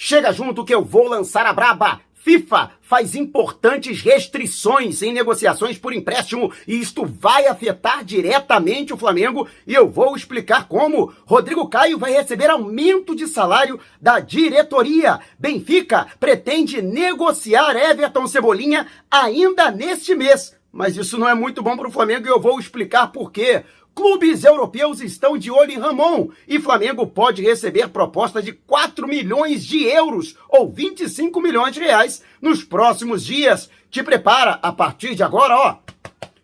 Chega junto que eu vou lançar a braba. FIFA faz importantes restrições em negociações por empréstimo e isto vai afetar diretamente o Flamengo e eu vou explicar como. Rodrigo Caio vai receber aumento de salário da diretoria. Benfica pretende negociar Everton Cebolinha ainda neste mês. Mas isso não é muito bom para o Flamengo e eu vou explicar por quê. Clubes europeus estão de olho em Ramon e Flamengo pode receber proposta de 4 milhões de euros ou 25 milhões de reais nos próximos dias. Te prepara a partir de agora, ó.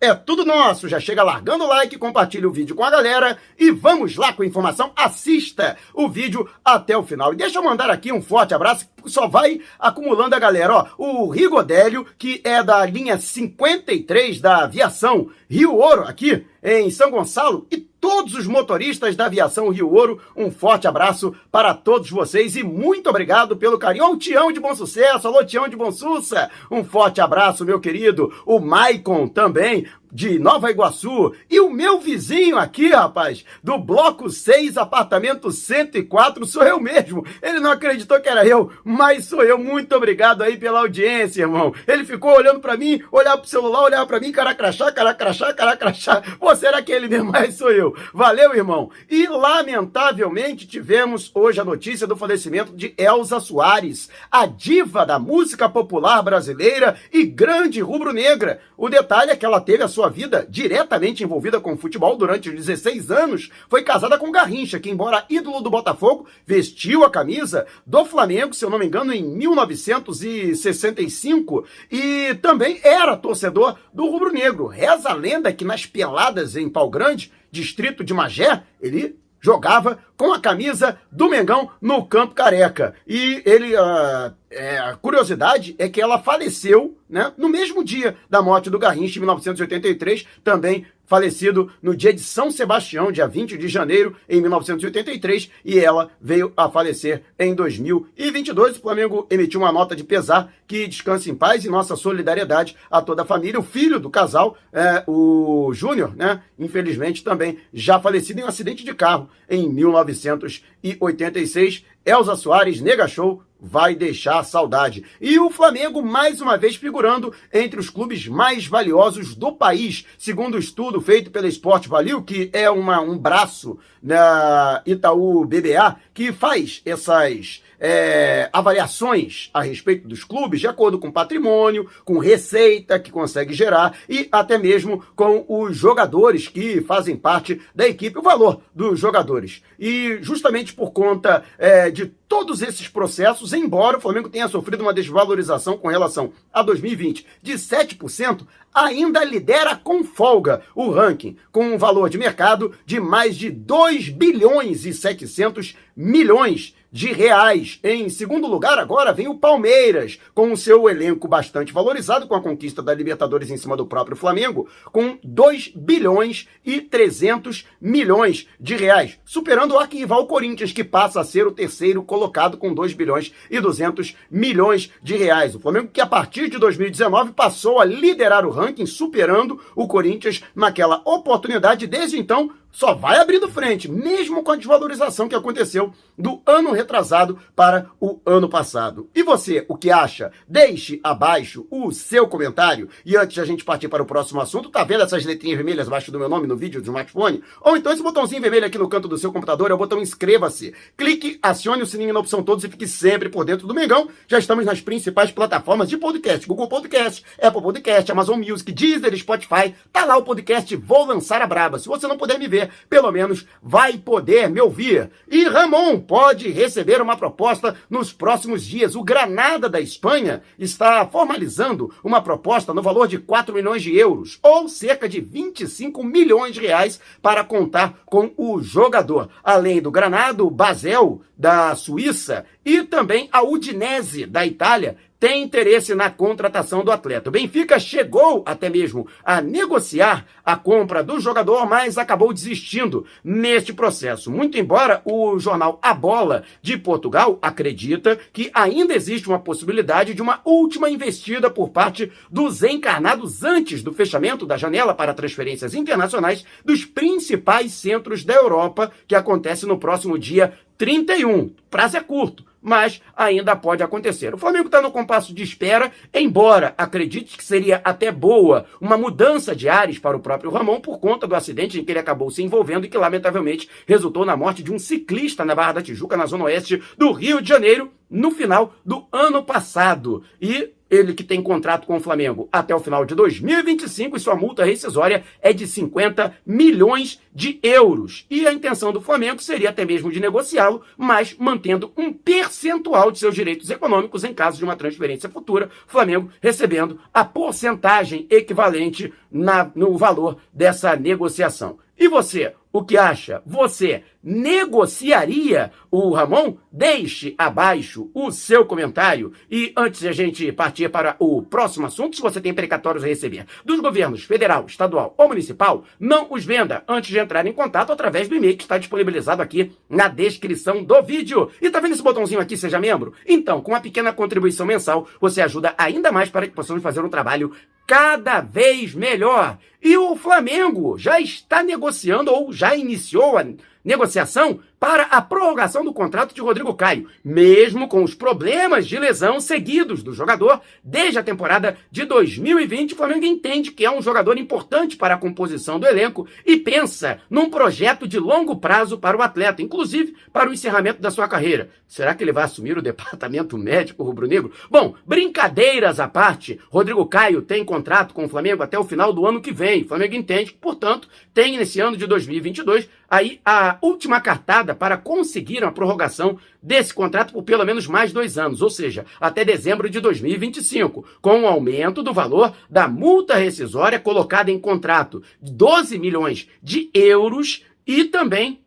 É tudo nosso. Já chega largando o like, compartilha o vídeo com a galera e vamos lá com a informação. Assista o vídeo até o final. E deixa eu mandar aqui um forte abraço só vai acumulando a galera. Ó, o Rigodélio, que é da linha 53 da aviação Rio Ouro, aqui em São Gonçalo, e todos os motoristas da aviação Rio Ouro, um forte abraço para todos vocês e muito obrigado pelo carinho. Ó, o Tião de Bom Sucesso, alô Tião de Bom Sussa, um forte abraço, meu querido. O Maicon também, de Nova Iguaçu. E o meu vizinho aqui, rapaz, do bloco 6, apartamento 104, sou eu mesmo. Ele não acreditou que era eu, mas sou eu. Muito obrigado aí pela audiência, irmão. Ele ficou olhando para mim, olhava pro celular, olhava para mim, cara crachá, cara crachá, cara crachá. Você era aquele mesmo, mas sou eu. Valeu, irmão. E lamentavelmente tivemos hoje a notícia do falecimento de Elza Soares, a diva da música popular brasileira e grande rubro-negra. O detalhe é que ela teve a sua vida diretamente envolvida com o futebol durante 16 anos. Foi casada com Garrincha, que, embora ídolo do Botafogo, vestiu a camisa do Flamengo, se eu não me engano, em 1965 e também era torcedor do Rubro Negro. Reza a lenda que nas peladas em Pau Grande, distrito de Magé, ele jogava com a camisa do Mengão no Campo Careca. E ele, uh, é, a curiosidade é que ela faleceu né, no mesmo dia da morte do Garrincha, em 1983, também falecido no dia de São Sebastião, dia 20 de janeiro, em 1983, e ela veio a falecer em 2022. O Flamengo emitiu uma nota de pesar que descanse em paz e nossa solidariedade a toda a família. O filho do casal, é, o Júnior, né, infelizmente também já falecido em um acidente de carro em 1986. Elza Soares, Nega Show, vai deixar saudade. E o Flamengo, mais uma vez, figurando entre os clubes mais valiosos do país, segundo o estudo feito pela Sport Value, que é uma, um braço na Itaú BBA, que faz essas é, avaliações a respeito dos clubes de acordo com patrimônio, com receita que consegue gerar e até mesmo com os jogadores que fazem parte da equipe, o valor dos jogadores. E justamente por conta é, de todos esses processos, embora o Flamengo tenha sofrido uma desvalorização com relação a 2020 de 7%, ainda lidera com folga o ranking, com um valor de mercado de mais de 2 bilhões e 700 milhões de reais. Em segundo lugar, agora vem o Palmeiras, com o seu elenco bastante valorizado com a conquista da Libertadores em cima do próprio Flamengo, com 2 bilhões e 300 milhões de reais, superando o arquival Corinthians, que passa a ser o terceiro colocado com 2 bilhões e 200 milhões de reais. O Flamengo que a partir de 2019 passou a liderar o ranking, superando o Corinthians naquela oportunidade. Desde então, só vai abrindo frente, mesmo com a desvalorização que aconteceu do ano retrasado para o ano passado. E você, o que acha? Deixe abaixo o seu comentário. E antes de a gente partir para o próximo assunto, tá vendo essas letrinhas vermelhas abaixo do meu nome no vídeo do smartphone? Ou então esse botãozinho vermelho aqui no canto do seu computador é o botão inscreva-se. Clique, acione o sininho na opção todos e fique sempre por dentro do Mengão. Já estamos nas principais plataformas de podcast: Google Podcast, Apple Podcast, Amazon Music, Deezer, Spotify. Tá lá o podcast Vou Lançar a Braba. Se você não puder me ver, pelo menos vai poder me ouvir. E Ramon pode receber uma proposta nos próximos dias. O Granada da Espanha está formalizando uma proposta no valor de 4 milhões de euros, ou cerca de 25 milhões de reais, para contar com o jogador. Além do Granada, o Basel da Suíça e também a Udinese da Itália tem interesse na contratação do atleta. O Benfica chegou até mesmo a negociar a compra do jogador, mas acabou desistindo neste processo. Muito embora o jornal A Bola de Portugal acredita que ainda existe uma possibilidade de uma última investida por parte dos encarnados antes do fechamento da janela para transferências internacionais dos principais centros da Europa, que acontece no próximo dia 31. Prazo é curto mas ainda pode acontecer. O Flamengo está no compasso de espera, embora acredite que seria até boa uma mudança de ares para o próprio Ramon por conta do acidente em que ele acabou se envolvendo e que, lamentavelmente, resultou na morte de um ciclista na Barra da Tijuca, na zona oeste do Rio de Janeiro, no final do ano passado. E ele que tem contrato com o Flamengo até o final de 2025 e sua multa rescisória é de 50 milhões de euros. E a intenção do Flamengo seria até mesmo de negociá-lo, mas mantendo um percentual de seus direitos econômicos em caso de uma transferência futura, Flamengo recebendo a porcentagem equivalente na, no valor dessa negociação. E você, o que acha? Você negociaria o Ramon? Deixe abaixo o seu comentário. E antes de a gente partir para o próximo assunto, se você tem precatórios a receber dos governos federal, estadual ou municipal, não os venda antes de entrar em contato através do e-mail que está disponibilizado aqui na descrição do vídeo. E tá vendo esse botãozinho aqui, seja membro? Então, com uma pequena contribuição mensal, você ajuda ainda mais para que possamos fazer um trabalho cada vez melhor. E o Flamengo já está negociando ou já iniciou a negociação para a prorrogação do contrato de Rodrigo Caio, mesmo com os problemas de lesão seguidos do jogador desde a temporada de 2020. O Flamengo entende que é um jogador importante para a composição do elenco e pensa num projeto de longo prazo para o atleta, inclusive para o encerramento da sua carreira. Será que ele vai assumir o departamento médico rubro-negro? Bom, brincadeiras à parte, Rodrigo Caio tem contrato com o Flamengo até o final do ano que vem. O Flamengo entende que, portanto, tem nesse ano de 2022 aí a última cartada para conseguir uma prorrogação desse contrato por pelo menos mais dois anos, ou seja, até dezembro de 2025, com o um aumento do valor da multa rescisória colocada em contrato de 12 milhões de euros e também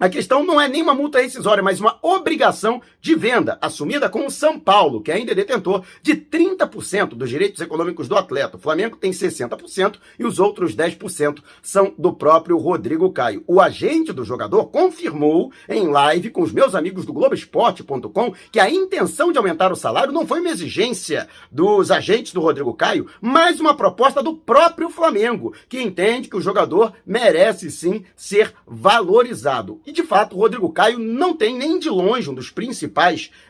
a questão não é nem uma multa rescisória, mas uma obrigação de venda, assumida com o São Paulo, que ainda é detentor de 30% dos direitos econômicos do atleta. O Flamengo tem 60% e os outros 10% são do próprio Rodrigo Caio. O agente do jogador confirmou em live com os meus amigos do Globoesporte.com que a intenção de aumentar o salário não foi uma exigência dos agentes do Rodrigo Caio, mas uma proposta do próprio Flamengo, que entende que o jogador merece sim ser valorizado. E de fato, o Rodrigo Caio não tem nem de longe um dos principais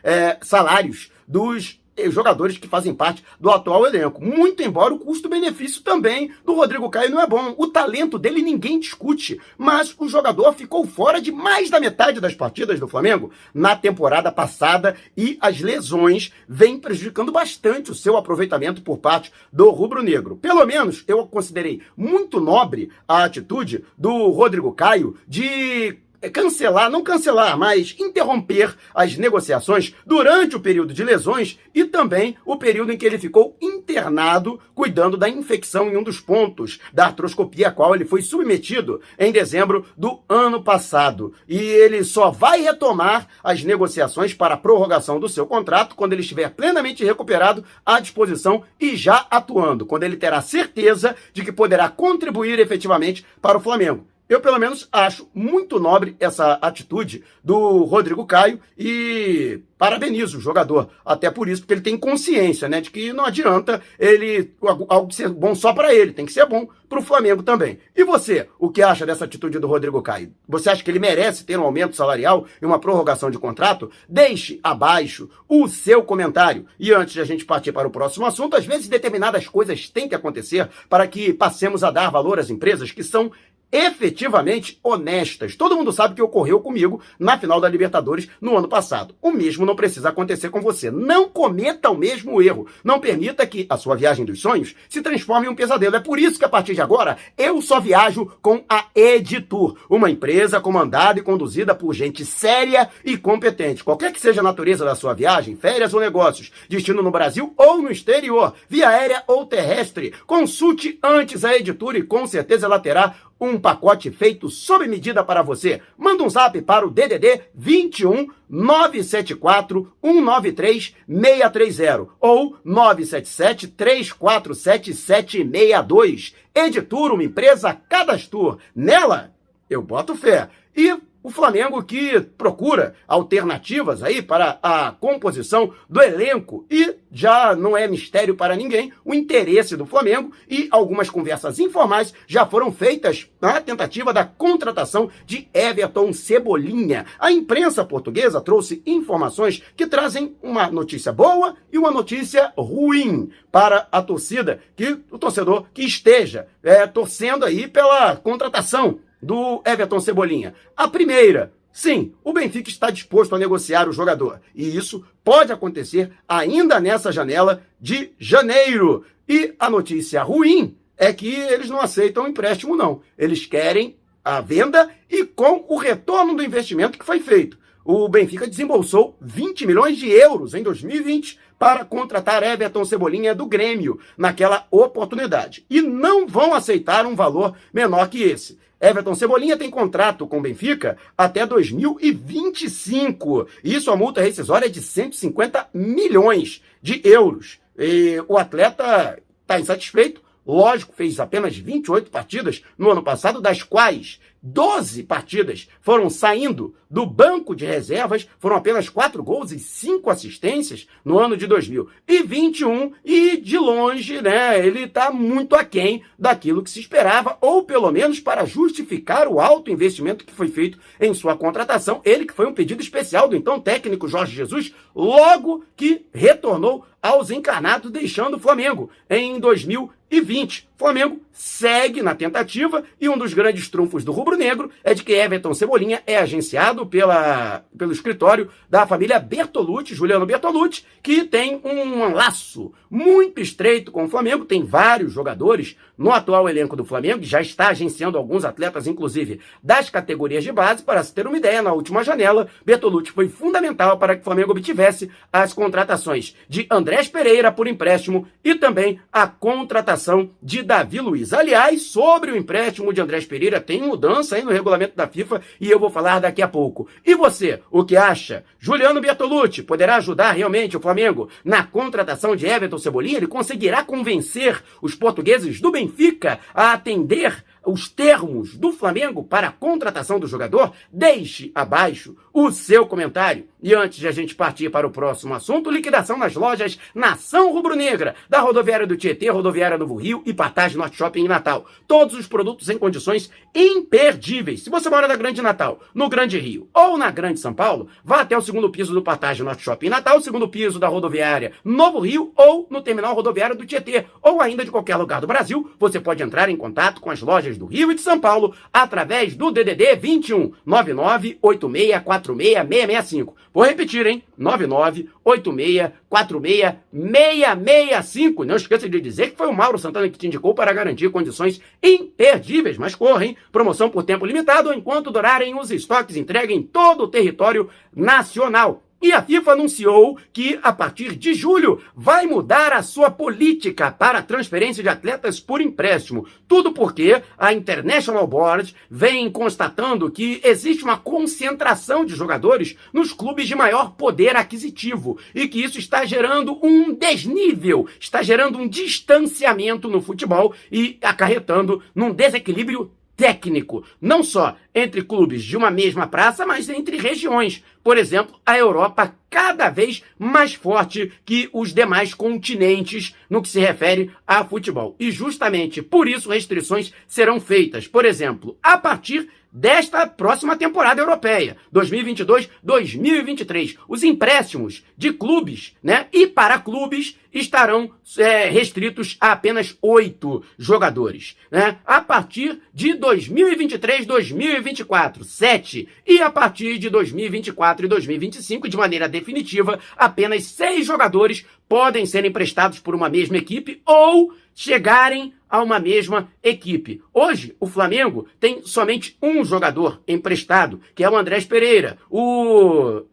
é, salários dos jogadores que fazem parte do atual elenco. Muito embora o custo-benefício também do Rodrigo Caio não é bom. O talento dele ninguém discute, mas o jogador ficou fora de mais da metade das partidas do Flamengo na temporada passada e as lesões vêm prejudicando bastante o seu aproveitamento por parte do rubro-negro. Pelo menos eu considerei muito nobre a atitude do Rodrigo Caio de cancelar, não cancelar, mas interromper as negociações durante o período de lesões e também o período em que ele ficou internado cuidando da infecção em um dos pontos da artroscopia a qual ele foi submetido em dezembro do ano passado. E ele só vai retomar as negociações para a prorrogação do seu contrato quando ele estiver plenamente recuperado à disposição e já atuando, quando ele terá certeza de que poderá contribuir efetivamente para o Flamengo. Eu, pelo menos, acho muito nobre essa atitude do Rodrigo Caio e parabenizo o jogador. Até por isso, porque ele tem consciência, né, de que não adianta ele algo ser bom só para ele, tem que ser bom para o Flamengo também. E você, o que acha dessa atitude do Rodrigo Caio? Você acha que ele merece ter um aumento salarial e uma prorrogação de contrato? Deixe abaixo o seu comentário. E antes de a gente partir para o próximo assunto, às vezes determinadas coisas têm que acontecer para que passemos a dar valor às empresas que são efetivamente honestas. Todo mundo sabe que ocorreu comigo na final da Libertadores no ano passado. O mesmo não precisa acontecer com você. Não cometa o mesmo erro. Não permita que a sua viagem dos sonhos se transforme em um pesadelo. É por isso que a partir de agora eu só viajo com a Editur, uma empresa comandada e conduzida por gente séria e competente. Qualquer que seja a natureza da sua viagem, férias ou negócios, destino no Brasil ou no exterior, via aérea ou terrestre, consulte antes a Editur e com certeza ela terá um pacote feito sob medida para você. Manda um zap para o DDD 21 974 193 630 ou 977 347 762. Editura, uma empresa cadastur. Nela, eu boto fé. E o Flamengo que procura alternativas aí para a composição do elenco e já não é mistério para ninguém o interesse do Flamengo e algumas conversas informais já foram feitas na tentativa da contratação de Everton Cebolinha. A imprensa portuguesa trouxe informações que trazem uma notícia boa e uma notícia ruim para a torcida, que o torcedor que esteja é, torcendo aí pela contratação do Everton Cebolinha. A primeira, sim, o Benfica está disposto a negociar o jogador. E isso pode acontecer ainda nessa janela de janeiro. E a notícia ruim é que eles não aceitam empréstimo, não. Eles querem a venda e com o retorno do investimento que foi feito. O Benfica desembolsou 20 milhões de euros em 2020 para contratar Everton Cebolinha do Grêmio naquela oportunidade. E não vão aceitar um valor menor que esse. Everton Cebolinha tem contrato com o Benfica até 2025. Isso a multa rescisória é de 150 milhões de euros. E o atleta está insatisfeito, lógico, fez apenas 28 partidas no ano passado, das quais 12 partidas foram saindo do banco de reservas, foram apenas 4 gols e 5 assistências no ano de 2021 e de longe, né, ele está muito aquém daquilo que se esperava, ou pelo menos para justificar o alto investimento que foi feito em sua contratação, ele que foi um pedido especial do então técnico Jorge Jesus, logo que retornou aos encarnados, deixando o Flamengo em 2020. Flamengo segue na tentativa e um dos grandes trunfos do rubro-negro é de que Everton Cebolinha é agenciado pela, pelo escritório da família Bertolucci, Juliano Bertolucci, que tem um laço muito estreito com o Flamengo, tem vários jogadores no atual elenco do Flamengo, já está agenciando alguns atletas, inclusive das categorias de base. Para se ter uma ideia, na última janela, Bertolucci foi fundamental para que o Flamengo obtivesse as contratações de Andrés Pereira por empréstimo e também a contratação de Davi Luiz. Aliás, sobre o empréstimo de Andrés Pereira, tem mudança aí no regulamento da FIFA e eu vou falar daqui a pouco. E você, o que acha? Juliano Bertolucci poderá ajudar realmente o Flamengo na contratação de Everton Cebolinha? Ele conseguirá convencer os portugueses do Benfica a atender os termos do Flamengo para a contratação do jogador? Deixe abaixo o seu comentário. E antes de a gente partir para o próximo assunto, liquidação nas lojas Nação Rubro-Negra, da rodoviária do Tietê, rodoviária Novo Rio e Partage Norte Shopping em Natal. Todos os produtos em condições imperdíveis. Se você mora na Grande Natal, no Grande Rio ou na Grande São Paulo, vá até o segundo piso do Partage Norte Shopping em Natal, segundo piso da rodoviária Novo Rio ou no terminal rodoviário do Tietê, ou ainda de qualquer lugar do Brasil, você pode entrar em contato com as lojas do Rio e de São Paulo através do DDD 21 998646665. Vou repetir, hein? 998646665. Não esqueça de dizer que foi o Mauro Santana que te indicou para garantir condições imperdíveis, mas correm. Promoção por tempo limitado enquanto durarem os estoques entregue em todo o território nacional. E a FIFA anunciou que, a partir de julho, vai mudar a sua política para transferência de atletas por empréstimo. Tudo porque a International Board vem constatando que existe uma concentração de jogadores nos clubes de maior poder aquisitivo e que isso está gerando um desnível, está gerando um distanciamento no futebol e acarretando num desequilíbrio técnico, não só entre clubes de uma mesma praça, mas entre regiões. Por exemplo, a Europa cada vez mais forte que os demais continentes no que se refere a futebol. E justamente por isso restrições serão feitas. Por exemplo, a partir desta próxima temporada europeia, 2022-2023. Os empréstimos de clubes, né, e para clubes estarão é, restritos a apenas oito jogadores, né? A partir de 2023-2024, sete e a partir de 2024 e 2025, de maneira definitiva, apenas seis jogadores podem ser emprestados por uma mesma equipe ou chegarem a uma mesma equipe. Hoje, o Flamengo tem somente um jogador emprestado, que é o Andrés Pereira. O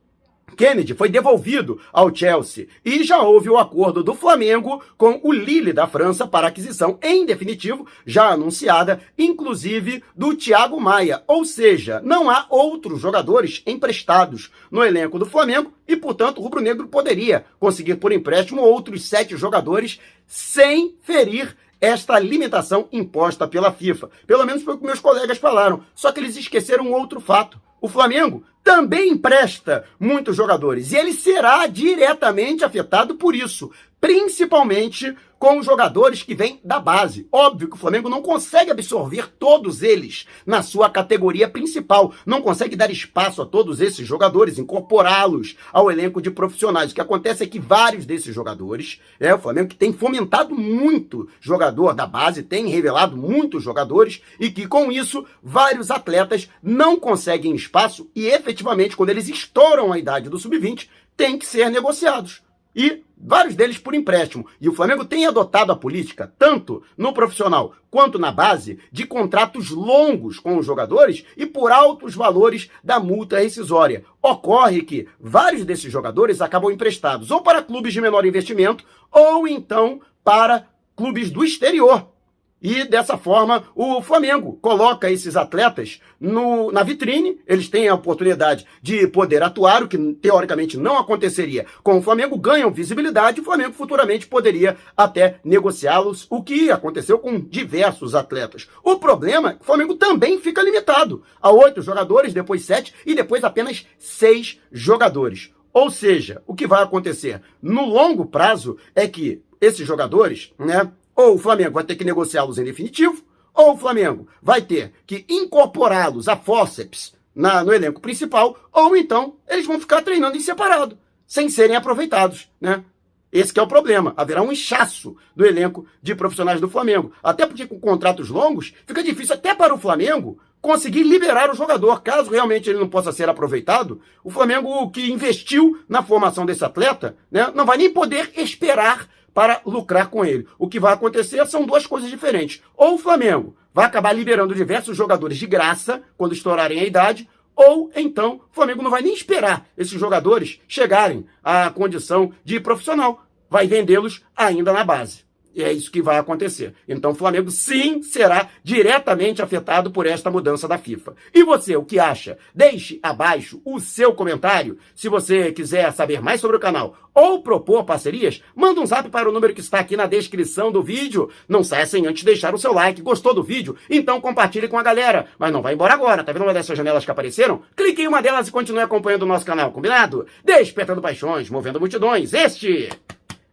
Kennedy foi devolvido ao Chelsea e já houve o acordo do Flamengo com o Lille da França para aquisição em definitivo, já anunciada, inclusive do Thiago Maia. Ou seja, não há outros jogadores emprestados no elenco do Flamengo e, portanto, o Rubro Negro poderia conseguir por empréstimo outros sete jogadores sem ferir esta limitação imposta pela FIFA. Pelo menos foi o que meus colegas falaram. Só que eles esqueceram outro fato. o Flamengo também empresta muitos jogadores. E ele será diretamente afetado por isso, principalmente com os jogadores que vêm da base. Óbvio que o Flamengo não consegue absorver todos eles na sua categoria principal, não consegue dar espaço a todos esses jogadores, incorporá-los ao elenco de profissionais. O que acontece é que vários desses jogadores, é o Flamengo que tem fomentado muito jogador da base, tem revelado muitos jogadores e que com isso vários atletas não conseguem espaço e efetivamente quando eles estouram a idade do sub-20, têm que ser negociados. E vários deles por empréstimo. E o Flamengo tem adotado a política, tanto no profissional quanto na base, de contratos longos com os jogadores e por altos valores da multa rescisória. Ocorre que vários desses jogadores acabam emprestados ou para clubes de menor investimento ou então para clubes do exterior. E dessa forma, o Flamengo coloca esses atletas no, na vitrine, eles têm a oportunidade de poder atuar, o que teoricamente não aconteceria com o Flamengo, ganham visibilidade, o Flamengo futuramente poderia até negociá-los, o que aconteceu com diversos atletas. O problema é que o Flamengo também fica limitado a oito jogadores, depois sete e depois apenas seis jogadores. Ou seja, o que vai acontecer no longo prazo é que esses jogadores, né, ou o Flamengo vai ter que negociá-los em definitivo, ou o Flamengo vai ter que incorporá-los a fórceps na, no elenco principal, ou então eles vão ficar treinando em separado, sem serem aproveitados, né? Esse é o problema. Haverá um inchaço do elenco de profissionais do Flamengo. Até porque com contratos longos, fica difícil até para o Flamengo conseguir liberar o jogador. Caso realmente ele não possa ser aproveitado, o Flamengo que investiu na formação desse atleta, né, não vai nem poder esperar para lucrar com ele. O que vai acontecer são duas coisas diferentes. Ou o Flamengo vai acabar liberando diversos jogadores de graça quando estourarem a idade, ou então o Flamengo não vai nem esperar esses jogadores chegarem à condição de profissional. Vai vendê-los ainda na base. E é isso que vai acontecer. Então o Flamengo sim será diretamente afetado por esta mudança da FIFA. E você, o que acha? Deixe abaixo o seu comentário. Se você quiser saber mais sobre o canal ou propor parcerias, manda um zap para o número que está aqui na descrição do vídeo. Não saia sem antes deixar o seu like. Gostou do vídeo? Então compartilhe com a galera. Mas não vai embora agora. Tá vendo uma dessas janelas que apareceram? Clique em uma delas e continue acompanhando o nosso canal, combinado? Despertando paixões, movendo multidões. Este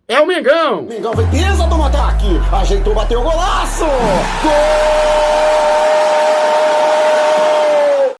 é o Mengão. Mengão foi pesa do ataque. Ajeitou, bateu o golaço. Gol!